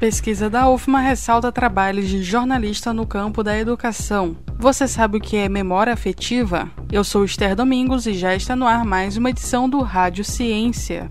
Pesquisa da UFMA ressalta trabalhos de jornalista no campo da educação. Você sabe o que é memória afetiva? Eu sou Esther Domingos e já está no ar mais uma edição do Rádio Ciência.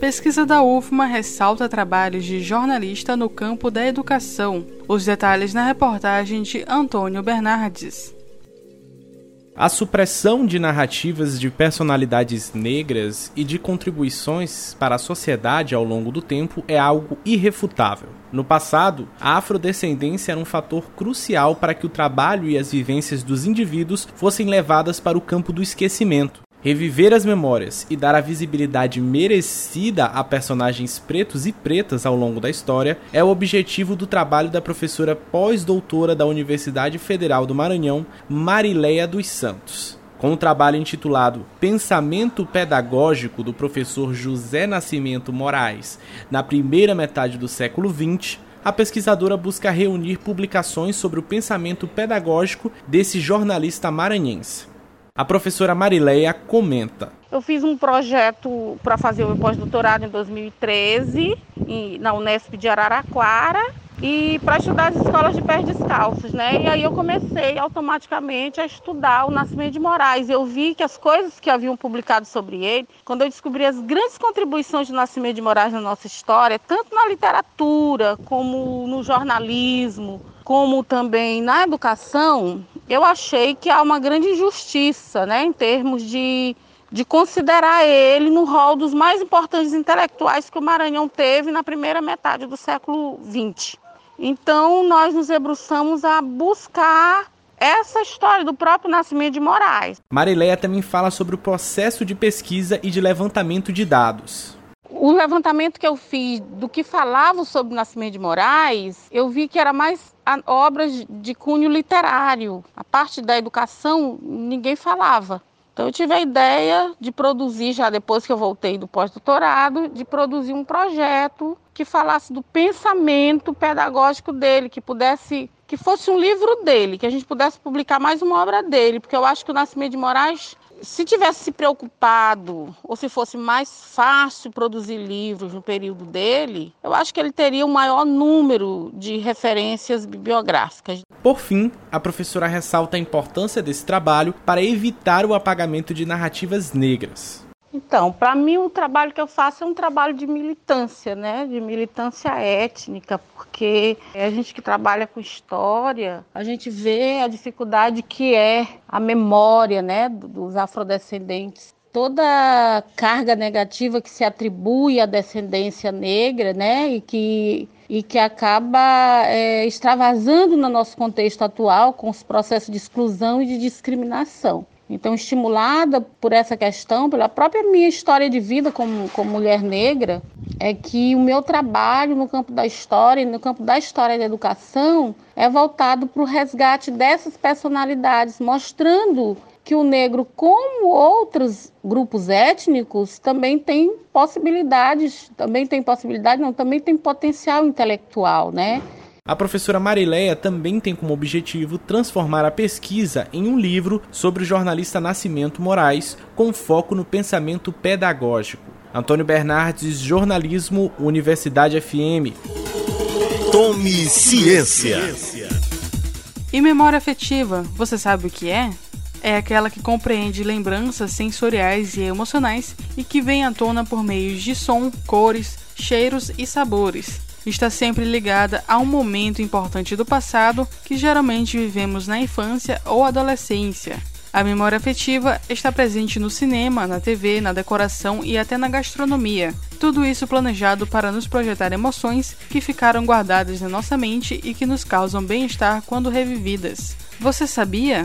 Pesquisa da UFMA ressalta trabalhos de jornalista no campo da educação. Os detalhes na reportagem de Antônio Bernardes. A supressão de narrativas de personalidades negras e de contribuições para a sociedade ao longo do tempo é algo irrefutável. No passado, a afrodescendência era um fator crucial para que o trabalho e as vivências dos indivíduos fossem levadas para o campo do esquecimento. Reviver as memórias e dar a visibilidade merecida a personagens pretos e pretas ao longo da história é o objetivo do trabalho da professora pós-doutora da Universidade Federal do Maranhão, Marileia dos Santos. Com o trabalho intitulado Pensamento Pedagógico do professor José Nascimento Moraes, na primeira metade do século XX, a pesquisadora busca reunir publicações sobre o pensamento pedagógico desse jornalista maranhense. A professora Marileia comenta. Eu fiz um projeto para fazer o pós-doutorado em 2013 na Unesp de Araraquara e para estudar as escolas de pés descalços, né? E aí eu comecei automaticamente a estudar o Nascimento de Moraes. Eu vi que as coisas que haviam publicado sobre ele, quando eu descobri as grandes contribuições do Nascimento de Moraes na nossa história, tanto na literatura como no jornalismo, como também na educação, eu achei que há uma grande injustiça, né, em termos de, de considerar ele no rol dos mais importantes intelectuais que o Maranhão teve na primeira metade do século XX. Então, nós nos debruçamos a buscar essa história do próprio nascimento de Moraes. Marileia também fala sobre o processo de pesquisa e de levantamento de dados. O levantamento que eu fiz do que falava sobre o nascimento de Moraes, eu vi que era mais obras de cunho literário. A parte da educação ninguém falava. Então eu tive a ideia de produzir, já depois que eu voltei do pós-doutorado, de produzir um projeto que falasse do pensamento pedagógico dele, que pudesse, que fosse um livro dele, que a gente pudesse publicar mais uma obra dele, porque eu acho que o Nascimento de Moraes se tivesse se preocupado ou se fosse mais fácil produzir livros no período dele, eu acho que ele teria um maior número de referências bibliográficas. Por fim, a professora ressalta a importância desse trabalho para evitar o apagamento de narrativas negras. Então, para mim o trabalho que eu faço é um trabalho de militância, né? De militância étnica, porque a gente que trabalha com história, a gente vê a dificuldade que é a memória, né, dos afrodescendentes. Toda carga negativa que se atribui à descendência negra, né, e que e que acaba é, extravasando no nosso contexto atual com os processos de exclusão e de discriminação. Então, estimulada por essa questão, pela própria minha história de vida como, como mulher negra, é que o meu trabalho no campo da história no campo da história da educação é voltado para o resgate dessas personalidades, mostrando que o negro, como outros grupos étnicos, também tem possibilidades, também tem possibilidade, não, também tem potencial intelectual, né? A professora Marileia também tem como objetivo transformar a pesquisa em um livro sobre o jornalista Nascimento Moraes, com foco no pensamento pedagógico. Antônio Bernardes, Jornalismo, Universidade FM. Tome ciência. E memória afetiva, você sabe o que é? É aquela que compreende lembranças sensoriais e emocionais e que vem à tona por meios de som, cores, cheiros e sabores está sempre ligada a um momento importante do passado que geralmente vivemos na infância ou adolescência. A memória afetiva está presente no cinema, na TV, na decoração e até na gastronomia. Tudo isso planejado para nos projetar emoções que ficaram guardadas na nossa mente e que nos causam bem-estar quando revividas. Você sabia?